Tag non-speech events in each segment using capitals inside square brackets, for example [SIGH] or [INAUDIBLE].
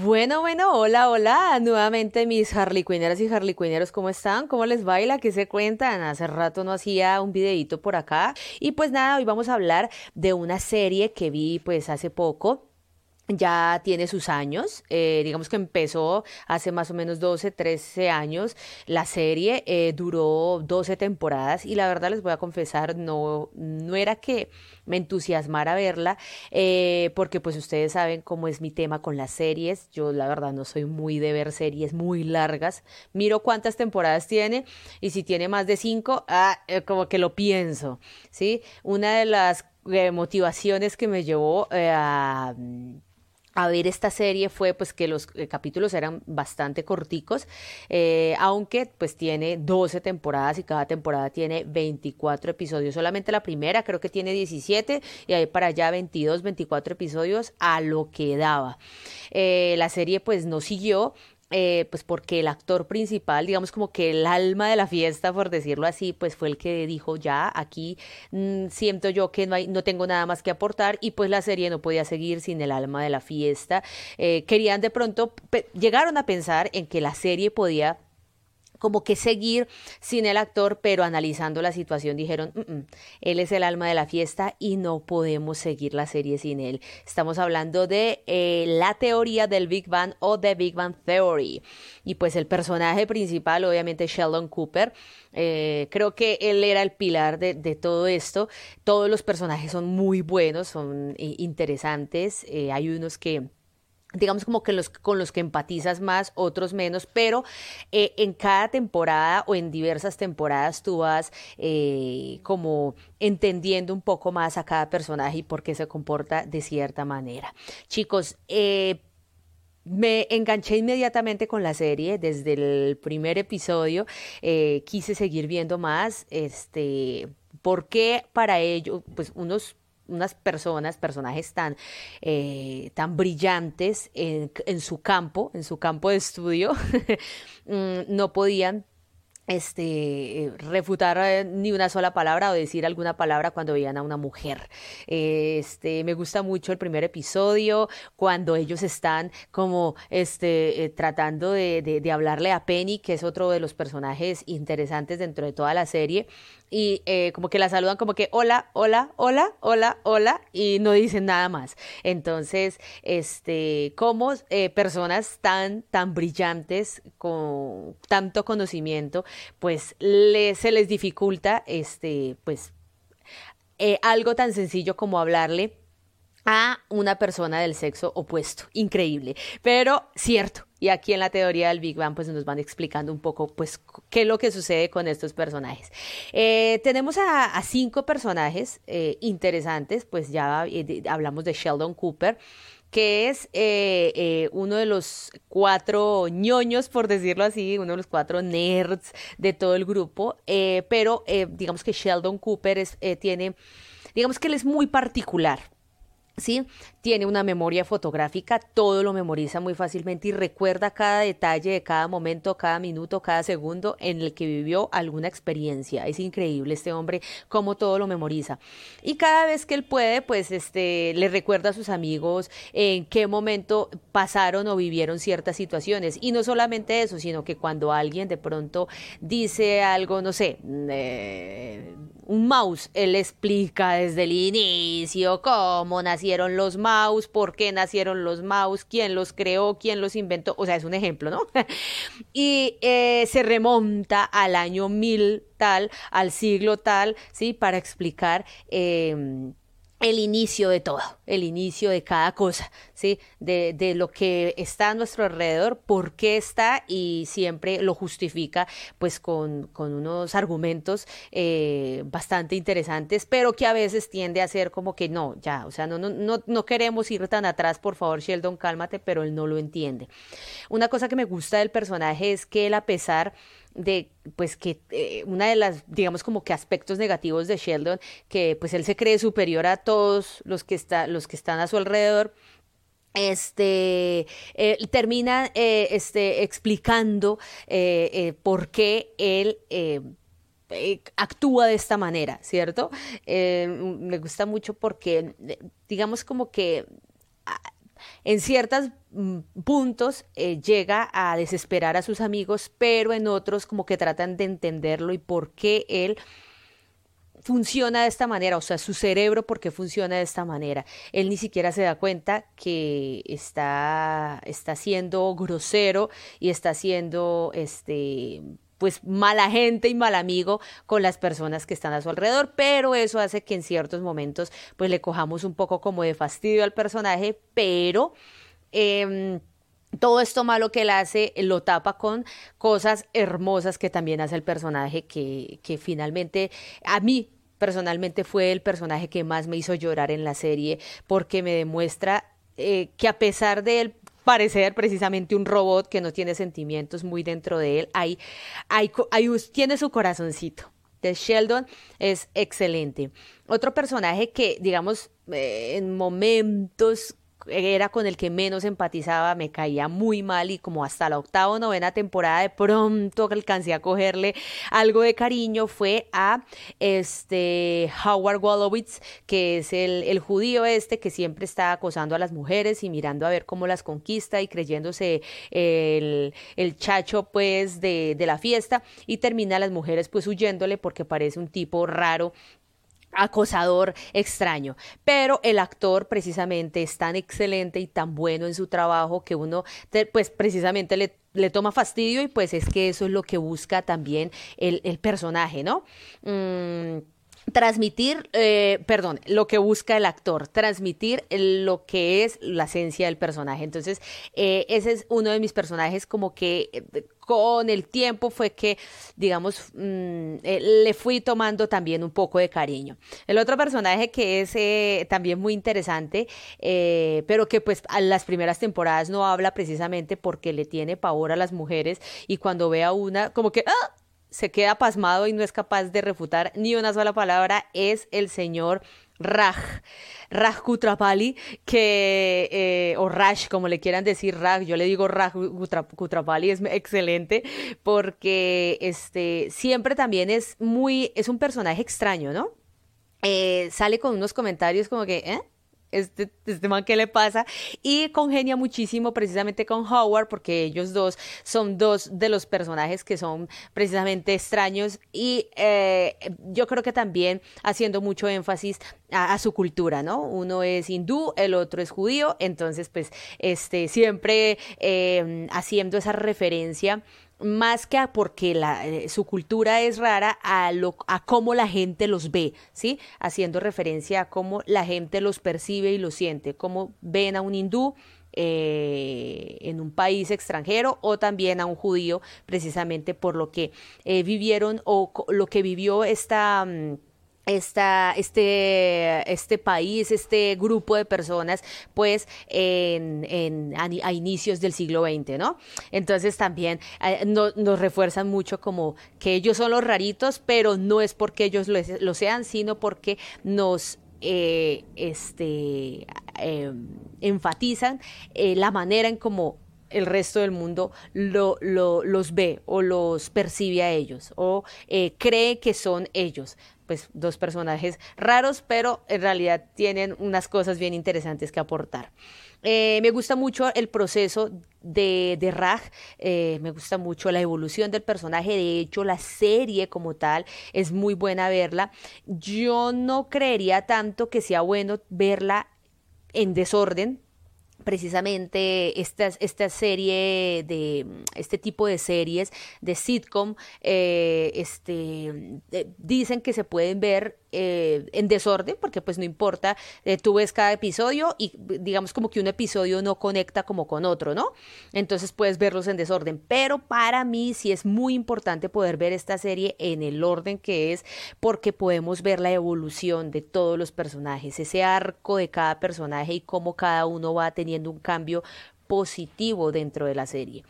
Bueno, bueno, hola, hola, nuevamente mis Harley Quinneras y Harley Quinneros, ¿cómo están? ¿Cómo les baila? ¿Qué se cuentan? Hace rato no hacía un videito por acá. Y pues nada, hoy vamos a hablar de una serie que vi pues hace poco ya tiene sus años, eh, digamos que empezó hace más o menos 12, 13 años, la serie eh, duró 12 temporadas y la verdad les voy a confesar, no, no era que me entusiasmara verla, eh, porque pues ustedes saben cómo es mi tema con las series, yo la verdad no soy muy de ver series muy largas, miro cuántas temporadas tiene y si tiene más de 5, ah, como que lo pienso, ¿sí? Una de las motivaciones que me llevó a a ver esta serie fue pues que los eh, capítulos eran bastante corticos, eh, aunque pues tiene 12 temporadas y cada temporada tiene 24 episodios. Solamente la primera creo que tiene 17 y ahí para allá 22, 24 episodios a lo que daba. Eh, la serie pues no siguió, eh, pues porque el actor principal, digamos como que el alma de la fiesta, por decirlo así, pues fue el que dijo ya, aquí mm, siento yo que no, hay, no tengo nada más que aportar y pues la serie no podía seguir sin el alma de la fiesta. Eh, querían de pronto, llegaron a pensar en que la serie podía como que seguir sin el actor, pero analizando la situación dijeron, mm, mm, él es el alma de la fiesta y no podemos seguir la serie sin él. Estamos hablando de eh, la teoría del Big Bang o The Big Bang Theory. Y pues el personaje principal, obviamente Sheldon Cooper, eh, creo que él era el pilar de, todo esto. Todos los personajes son muy buenos, son eh, interesantes. hay unos que digamos como que los con los que empatizas más, otros menos, pero eh, en cada temporada o en diversas temporadas tú vas eh, como entendiendo un poco más a cada personaje y por qué se comporta de cierta manera. Chicos, eh, me enganché inmediatamente con la serie desde el primer episodio, quise seguir viendo más, este, porque para ello, pues unos unas personas, personajes tan, eh, tan brillantes en, en, su campo, en su campo de estudio, [LAUGHS] mm, no podían este, eh, refutar eh, ni una sola palabra o decir alguna palabra cuando veían a una mujer. Este, me gusta mucho el primer episodio, cuando ellos están como este, eh, tratando de, hablarle a Penny, que es otro de los personajes interesantes dentro de toda la serie, y como que la saludan como que hola, hola, hola, hola, hola, y no dicen nada más. Entonces, este, como personas tan, tan brillantes, con tanto conocimiento, pues se les dificulta este, pues, eh, algo tan sencillo como hablarle a una persona del sexo opuesto. Increíble, pero cierto. Y aquí en la teoría del Big Bang pues nos van explicando un poco pues qué es lo que sucede con estos personajes. Eh, tenemos a, cinco personajes eh, interesantes, pues ya hablamos de Sheldon Cooper, que es eh, eh, uno de los cuatro ñoños, por decirlo así, uno de los cuatro nerds de todo el grupo, eh, pero digamos que Sheldon Cooper es, tiene, digamos que él es muy particular. ¿Sí? Tiene una memoria fotográfica, todo lo memoriza muy fácilmente y recuerda cada detalle de cada momento, cada minuto, cada segundo en el que vivió alguna experiencia. Es increíble este hombre cómo todo lo memoriza. Y cada vez que él puede, pues este le recuerda a sus amigos en qué momento pasaron o vivieron ciertas situaciones. Y no solamente eso, sino que cuando alguien de pronto dice algo, no sé, eh, un mouse, él explica desde el inicio cómo nacieron los mouse, por qué nacieron los mouse, quién los creó, quién los inventó, o sea, es un ejemplo, ¿no? [LAUGHS] y eh, se remonta al año mil tal, al siglo tal, ¿sí? Para explicar... Eh, el inicio de todo, el inicio de cada cosa, ¿sí? De, de, lo que está a nuestro alrededor, por qué está y siempre lo justifica pues con, con unos argumentos eh, bastante interesantes, pero que a veces tiende a ser como que no, ya, o sea, no, no, no, no queremos ir tan atrás, por favor, Sheldon, cálmate, pero él no lo entiende. Una cosa que me gusta del personaje es que él a pesar de pues que eh, una de las digamos como que aspectos negativos de Sheldon que pues él se cree superior a todos los que está, los que están a su alrededor este eh, termina eh, este explicando por qué él actúa de esta manera, ¿cierto? me gusta mucho porque, digamos como que en ciertos mm, puntos eh, llega a desesperar a sus amigos, pero en otros como que tratan de entenderlo y por qué él funciona de esta manera, o sea, su cerebro por qué funciona de esta manera. Él ni siquiera se da cuenta que está, está siendo grosero y está siendo este pues mala gente y mal amigo con las personas que están a su alrededor, pero eso hace que en ciertos momentos pues le cojamos un poco como de fastidio al personaje, pero... Em, todo esto malo que él hace lo tapa con cosas hermosas que también hace el personaje que, que finalmente a mí personalmente fue el personaje que más me hizo llorar en la serie porque me demuestra eh, que a pesar de él parecer precisamente un robot que no tiene sentimientos muy dentro de él, hay, hay, tiene su corazoncito. De Sheldon es excelente. Otro personaje que, digamos, eh, en momentos era con el que menos empatizaba, me caía muy mal y como hasta la octava o novena temporada de pronto alcancé a cogerle algo de cariño fue a este Howard Wolowitz, que es el, judío este que siempre está acosando a las mujeres y mirando a ver cómo las conquista y creyéndose el, el chacho pues de, de la fiesta. Y termina a las mujeres pues huyéndole porque parece un tipo raro acosador extraño, pero el actor precisamente es tan excelente y tan bueno en su trabajo que uno pues precisamente le, le toma fastidio y pues es que eso es lo que busca también el, el personaje, ¿no? Mm, transmitir, eh, perdón, lo que busca el actor, transmitir lo que es la esencia del personaje. Entonces, eh, ese es uno de mis personajes como que eh, con el tiempo fue que, digamos, mm, le fui tomando también un poco de cariño. El otro personaje que es también muy interesante, pero que pues a las primeras temporadas no habla precisamente porque le tiene pavor a las mujeres y cuando ve a una, como que... ¡ah! Se queda pasmado y no es capaz de refutar ni una sola palabra es el señor Raj, Raj Kutrapali, que, eh, o Raj, como le quieran decir Raj, yo le digo Raj Kutrapali, es excelente, porque este, siempre también es muy, es un personaje extraño, ¿no? Eh, sale con unos comentarios como que, ¿eh? Este, este man qué le pasa y congenia muchísimo precisamente con Howard porque ellos dos son dos de los personajes que son precisamente extraños y eh, yo creo que también haciendo mucho énfasis a, su cultura, ¿no? Uno es hindú, el otro es judío, entonces pues este siempre eh, haciendo esa referencia más que a porque la, eh, su cultura es rara, a, lo, a cómo la gente los ve, ¿sí? Haciendo referencia a cómo la gente los percibe y los siente, cómo ven a un hindú eh, en un país extranjero o también a un judío, precisamente por lo que eh, vivieron o lo que vivió esta... Mm, esta, este, este país, este grupo de personas, pues en, a, inicios del siglo XX, ¿no? Entonces también eh, nos refuerzan mucho como que ellos son los raritos, pero no es porque ellos lo, sean, sino porque nos eh, este, em, enfatizan eh, la manera en cómo el resto del mundo lo, lo, los ve o los percibe a ellos o cree que son ellos pues dos personajes raros, pero en realidad tienen unas cosas bien interesantes que aportar. Eh, me gusta mucho el proceso de, de Raj, eh, me gusta mucho la evolución del personaje, de hecho la serie como tal es muy buena verla. Yo no creería tanto que sea bueno verla en desorden, precisamente esta, esta serie de este tipo de series de sitcom eh, este dicen que se pueden ver eh, en desorden, porque pues no importa, eh, tú ves cada episodio y digamos como que un episodio no conecta como con otro, ¿no? Entonces puedes verlos en desorden, pero para mí sí es muy importante poder ver esta serie en el orden que es, porque podemos ver la evolución de todos los personajes, ese arco de cada personaje y cómo cada uno va teniendo un cambio positivo dentro de la serie.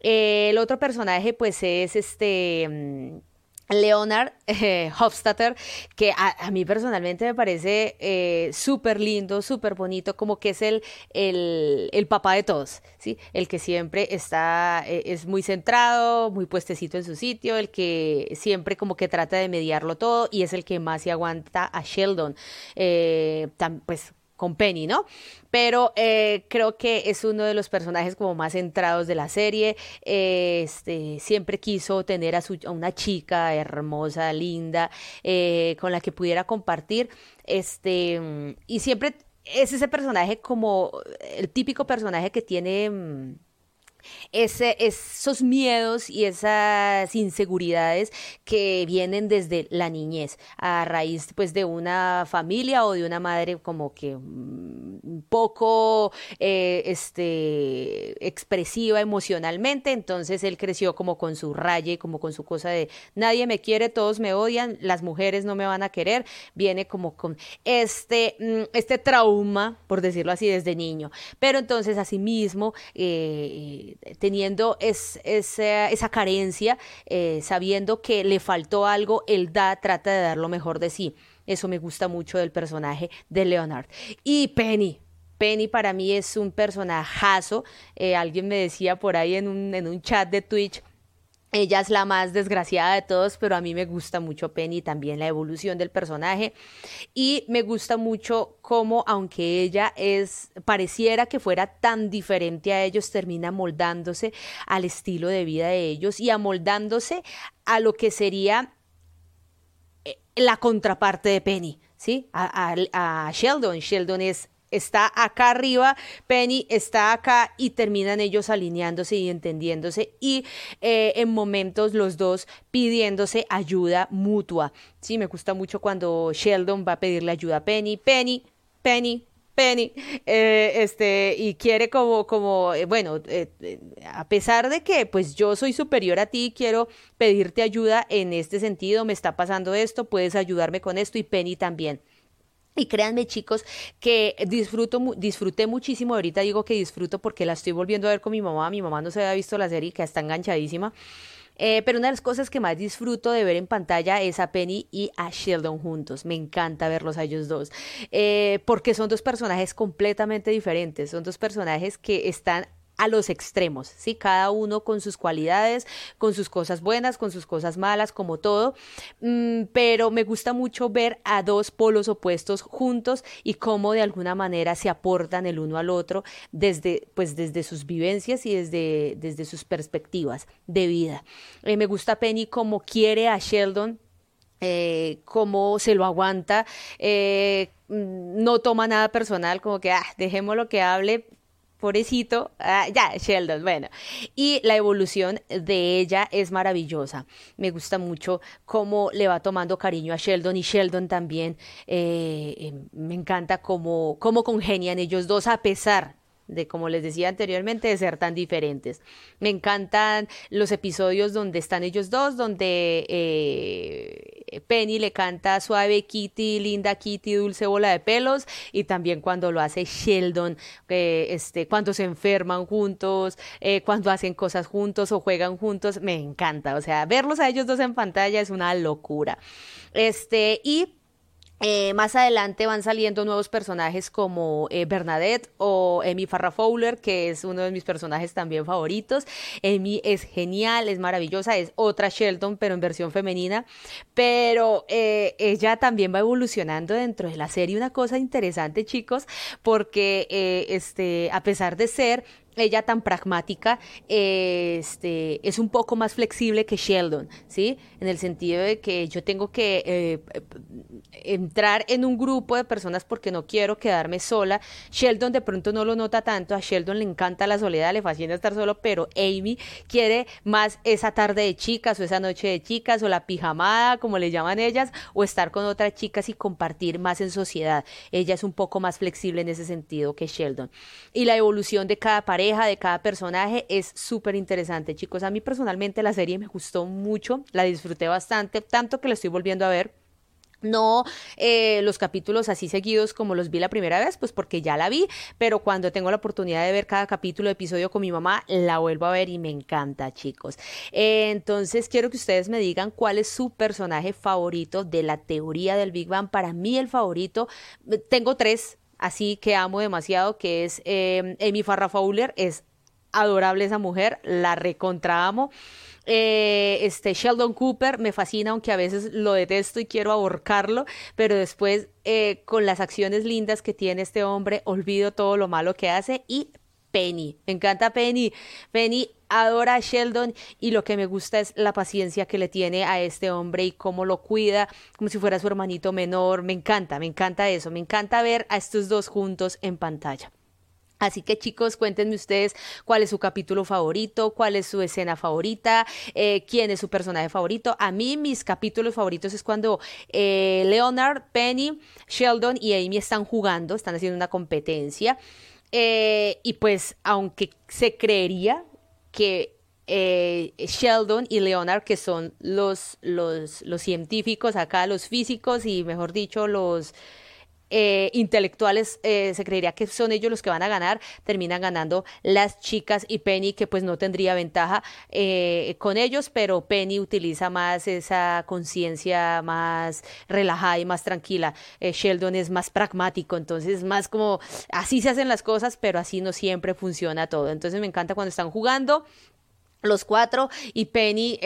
Eh, el otro personaje pues es este mm, Leonard eh, Hofstadter, que a, mí personalmente me parece eh, súper lindo, súper bonito, como que es el, el, papá de todos, ¿sí? El que siempre está, eh, es muy centrado, muy puestecito en su sitio, el que siempre como que trata de mediarlo todo y es el que más se aguanta a Sheldon. pues con Penny, ¿no? Pero eh, creo que es uno de los personajes como más centrados de la serie. Este, siempre quiso tener a, su, a una chica hermosa, linda, eh, con la que pudiera compartir. Este, y siempre es ese personaje como el típico personaje que tiene mm, ese, esos miedos y esas inseguridades que vienen desde la niñez, a raíz pues de una familia o de una madre como que mm, poco eh, este, expresiva emocionalmente, entonces él creció como con su raya y como con su cosa de nadie me quiere, todos me odian, las mujeres no me van a querer, viene como con este, mm, este trauma, por decirlo así, desde niño, pero entonces asimismo eh, teniendo es, esa carencia, eh, sabiendo que le faltó algo, él da, trata de dar lo mejor de sí. Eso me gusta mucho del personaje de Leonard. Y Penny, Penny para mí es un personajazo. Eh, alguien me decía por ahí en un, en un chat de Twitch ella es la más desgraciada de todos, pero a mí me gusta mucho Penny también la evolución del personaje y me gusta mucho cómo aunque ella es pareciera que fuera tan diferente a ellos, termina moldándose al estilo de vida de ellos y amoldándose a lo que sería la contraparte de Penny, ¿sí? A, a Sheldon. Sheldon es está acá arriba, Penny está acá y terminan ellos alineándose y entendiéndose y eh, en momentos los dos pidiéndose ayuda mutua. Sí, me gusta mucho cuando Sheldon va a pedirle ayuda a Penny, Penny, Penny, Penny, eh, este, y quiere como, como, eh, bueno, a pesar de que pues yo soy superior a ti, quiero pedirte ayuda en este sentido, me está pasando esto, puedes ayudarme con esto y Penny también. Y créanme chicos que disfruto, disfruté muchísimo, ahorita digo que disfruto porque la estoy volviendo a ver con mi mamá, mi mamá no se había visto la serie que está enganchadísima. Eh, pero una de las cosas que más disfruto de ver en pantalla es a Penny y a Sheldon juntos. Me encanta verlos a ellos dos. Eh, porque son dos personajes completamente diferentes. Son dos personajes que están a los extremos, ¿sí? Cada uno con sus cualidades, con sus cosas buenas, con sus cosas malas, como todo. Mm, pero me gusta mucho ver a dos polos opuestos juntos y cómo de alguna manera se aportan el uno al otro desde, pues, desde sus vivencias y desde, desde sus perspectivas de vida. Eh, me gusta Penny como quiere a Sheldon eh, cómo se lo aguanta, eh, mm, no toma nada personal, como que ah, dejemos lo que hable, pobrecito, ah, ya, Sheldon, bueno. Y la evolución de ella es maravillosa. Me gusta mucho cómo le va tomando cariño a Sheldon y Sheldon también. Eh, eh, me encanta cómo, cómo congenian ellos dos a pesar de como les decía anteriormente, de ser tan diferentes. Me encantan los episodios donde están ellos dos, donde eh, Penny le canta suave Kitty, linda Kitty, dulce bola de pelos, y también cuando lo hace Sheldon, eh, este, cuando se enferman juntos, eh, cuando hacen cosas juntos o juegan juntos, me encanta. O sea, verlos a ellos dos en pantalla es una locura. Este, y eh, más adelante van saliendo nuevos personajes como eh, Bernadette o Amy Farrah Fowler, que es uno de mis personajes también favoritos. Amy es genial, es maravillosa, es otra Sheldon, pero en versión femenina. Pero eh, ella también va evolucionando dentro de la serie. Una cosa interesante, chicos, porque este, a pesar de ser ella tan pragmática, este, es un poco más flexible que Sheldon, ¿sí? En el sentido de que yo tengo que eh, entrar en un grupo de personas porque no quiero quedarme sola. Sheldon de pronto no lo nota tanto, a Sheldon le encanta la soledad, le fascina estar solo, pero Amy quiere más esa tarde de chicas o esa noche de chicas o la pijamada, como le llaman ellas, o estar con otras chicas y compartir más en sociedad. Ella es un poco más flexible en ese sentido que Sheldon. Y la evolución de cada pareja de cada personaje es súper interesante, chicos. A mí personalmente la serie me gustó mucho, la disfruté bastante, tanto que la estoy volviendo a ver. No eh, los capítulos así seguidos como los vi la primera vez, pues porque ya la vi, pero cuando tengo la oportunidad de ver cada capítulo, episodio con mi mamá, la vuelvo a ver y me encanta, chicos. Eh, entonces quiero que ustedes me digan cuál es su personaje favorito de la teoría del Big Bang. Para mí el favorito, tengo tres, así que amo demasiado, que es eh, Amy Farrah Fowler, es adorable esa mujer, la recontra amo. Eh, este Sheldon Cooper me fascina, aunque a veces lo detesto y quiero ahorcarlo, pero después eh, con las acciones lindas que tiene este hombre, olvido todo lo malo que hace y Penny, me encanta Penny. Penny adora a Sheldon y lo que me gusta es la paciencia que le tiene a este hombre y cómo lo cuida como si fuera su hermanito menor. Me encanta, me encanta eso, me encanta ver a estos dos juntos en pantalla. Así que chicos, cuéntenme ustedes cuál es su capítulo favorito, cuál es su escena favorita, eh, quién es su personaje favorito. A mí mis capítulos favoritos es cuando eh, Leonard, Penny, Sheldon y Amy están jugando, están haciendo una competencia. Eh, y pues aunque se creería que Sheldon y Leonard, que son los, los, los científicos acá, los físicos y mejor dicho, los eh, intelectuales eh, se creería que son ellos los que van a ganar, terminan ganando las chicas y Penny que pues no tendría ventaja eh, con ellos, pero Penny utiliza más esa conciencia más relajada y más tranquila. Sheldon es más pragmático, entonces más como así se hacen las cosas, pero así no siempre funciona todo. Entonces me encanta cuando están jugando los cuatro y Penny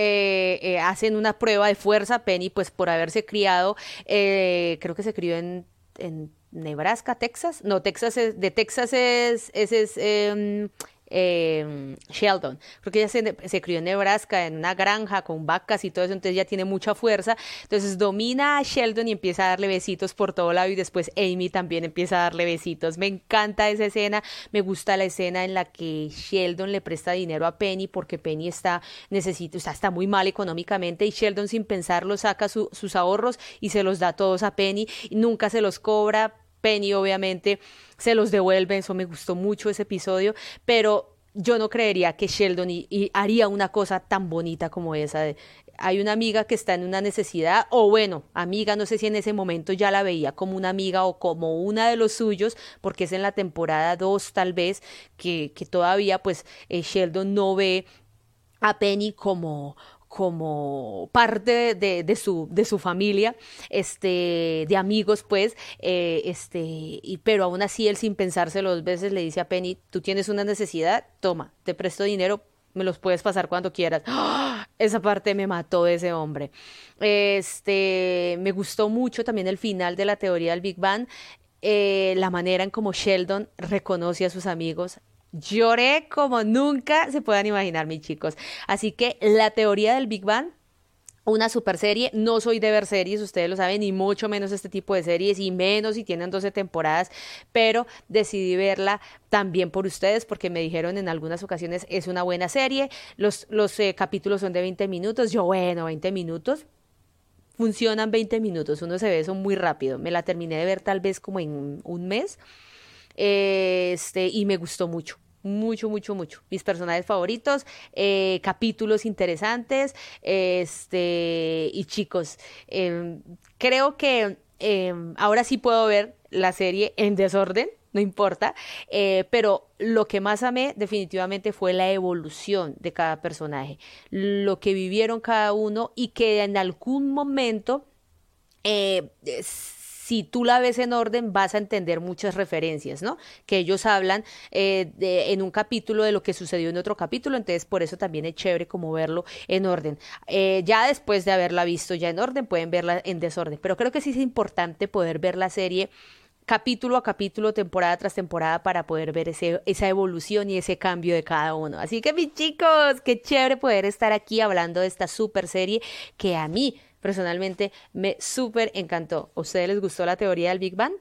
hacen una prueba de fuerza. Penny, pues por haberse criado, creo que se crió en en Nebraska, Texas. No, Texas es, de Texas es, ese es em, em, Sheldon. Creo que ella se, se, crió en Nebraska, en una granja con vacas y todo eso, entonces ya tiene mucha fuerza. Entonces domina a Sheldon y empieza a darle besitos por todo lado y después Amy también empieza a darle besitos. Me encanta esa escena, me gusta la escena en la que Sheldon le presta dinero a Penny porque Penny está, necesita, o sea, está muy mal económicamente y Sheldon sin pensarlo saca sus ahorros y se los da todos a Penny y nunca se los cobra. Penny obviamente se los devuelve, eso me gustó mucho ese episodio, pero yo no creería que Sheldon haría una cosa tan bonita como esa. Hay una amiga que está en una necesidad, o bueno, amiga, no sé si en ese momento ya la veía como una amiga o como una de los suyos, porque es en la temporada 2 tal vez, que, que todavía pues eh, Sheldon no ve a Penny como, como parte de, su, de su familia, este, de amigos, pues, eh, este, y, pero aún así él sin pensárselo dos veces le dice a Penny, tú tienes una necesidad, toma, te presto dinero, me los puedes pasar cuando quieras. ¡Ah! Esa parte me mató ese hombre. Este, me gustó mucho también el final de la teoría del Big Bang, eh, la manera en como Sheldon reconoce a sus amigos, Lloré como nunca se puedan imaginar, mis chicos. Así que la teoría del Big Bang una super serie. No soy de ver series, ustedes lo saben, ni mucho menos este tipo de series, y menos si tienen 12 temporadas, pero decidí verla también por ustedes porque me dijeron en algunas ocasiones es una buena serie. Los, los eh, capítulos son de 20 minutos. Yo, bueno, 20 minutos. Funcionan 20 minutos, uno se ve eso muy rápido. Me la terminé de ver tal vez como en un mes. Este, y me gustó mucho mucho, mucho, mucho. Mis personajes favoritos, eh, capítulos interesantes, este, y chicos, em, creo que em, ahora sí puedo ver la serie en desorden, no importa, eh, pero lo que más amé definitivamente fue la evolución de cada personaje, lo que vivieron cada uno y que en algún momento eh, si tú la ves en orden, vas a entender muchas referencias, ¿no? Que ellos hablan eh, en un capítulo de lo que sucedió en otro capítulo, entonces por eso también es chévere como verlo en orden. Eh, ya después de haberla visto ya en orden, pueden verla en desorden, pero creo que sí es importante poder ver la serie capítulo a capítulo, temporada tras temporada, para poder ver ese, esa evolución y ese cambio de cada uno. Así que mis chicos, qué chévere poder estar aquí hablando de esta super serie que a mí personalmente me súper encantó. ¿A ustedes les gustó la teoría del Big Bang?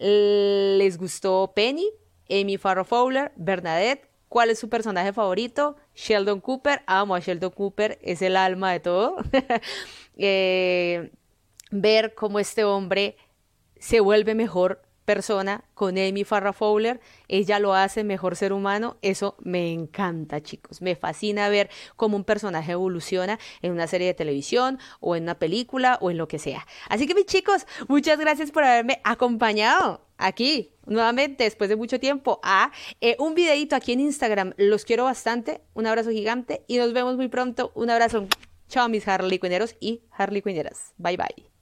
¿Les gustó Penny, Amy Farrow Fowler, Bernadette? ¿Cuál es su personaje favorito? Sheldon Cooper. Amo a Sheldon Cooper, es el alma de todo. [LAUGHS] Eh, ver cómo este hombre se vuelve mejor persona con Amy Farrah Fowler, ella lo hace mejor ser humano, eso me encanta chicos, me fascina ver cómo un personaje evoluciona en una serie de televisión o en una película o en lo que sea. Así que mis chicos, muchas gracias por haberme acompañado aquí nuevamente después de mucho tiempo a eh, un videito aquí en Instagram, los quiero bastante, un abrazo gigante y nos vemos muy pronto, un abrazo, chao mis Harley Quinneros y Harley Quinneras, bye bye.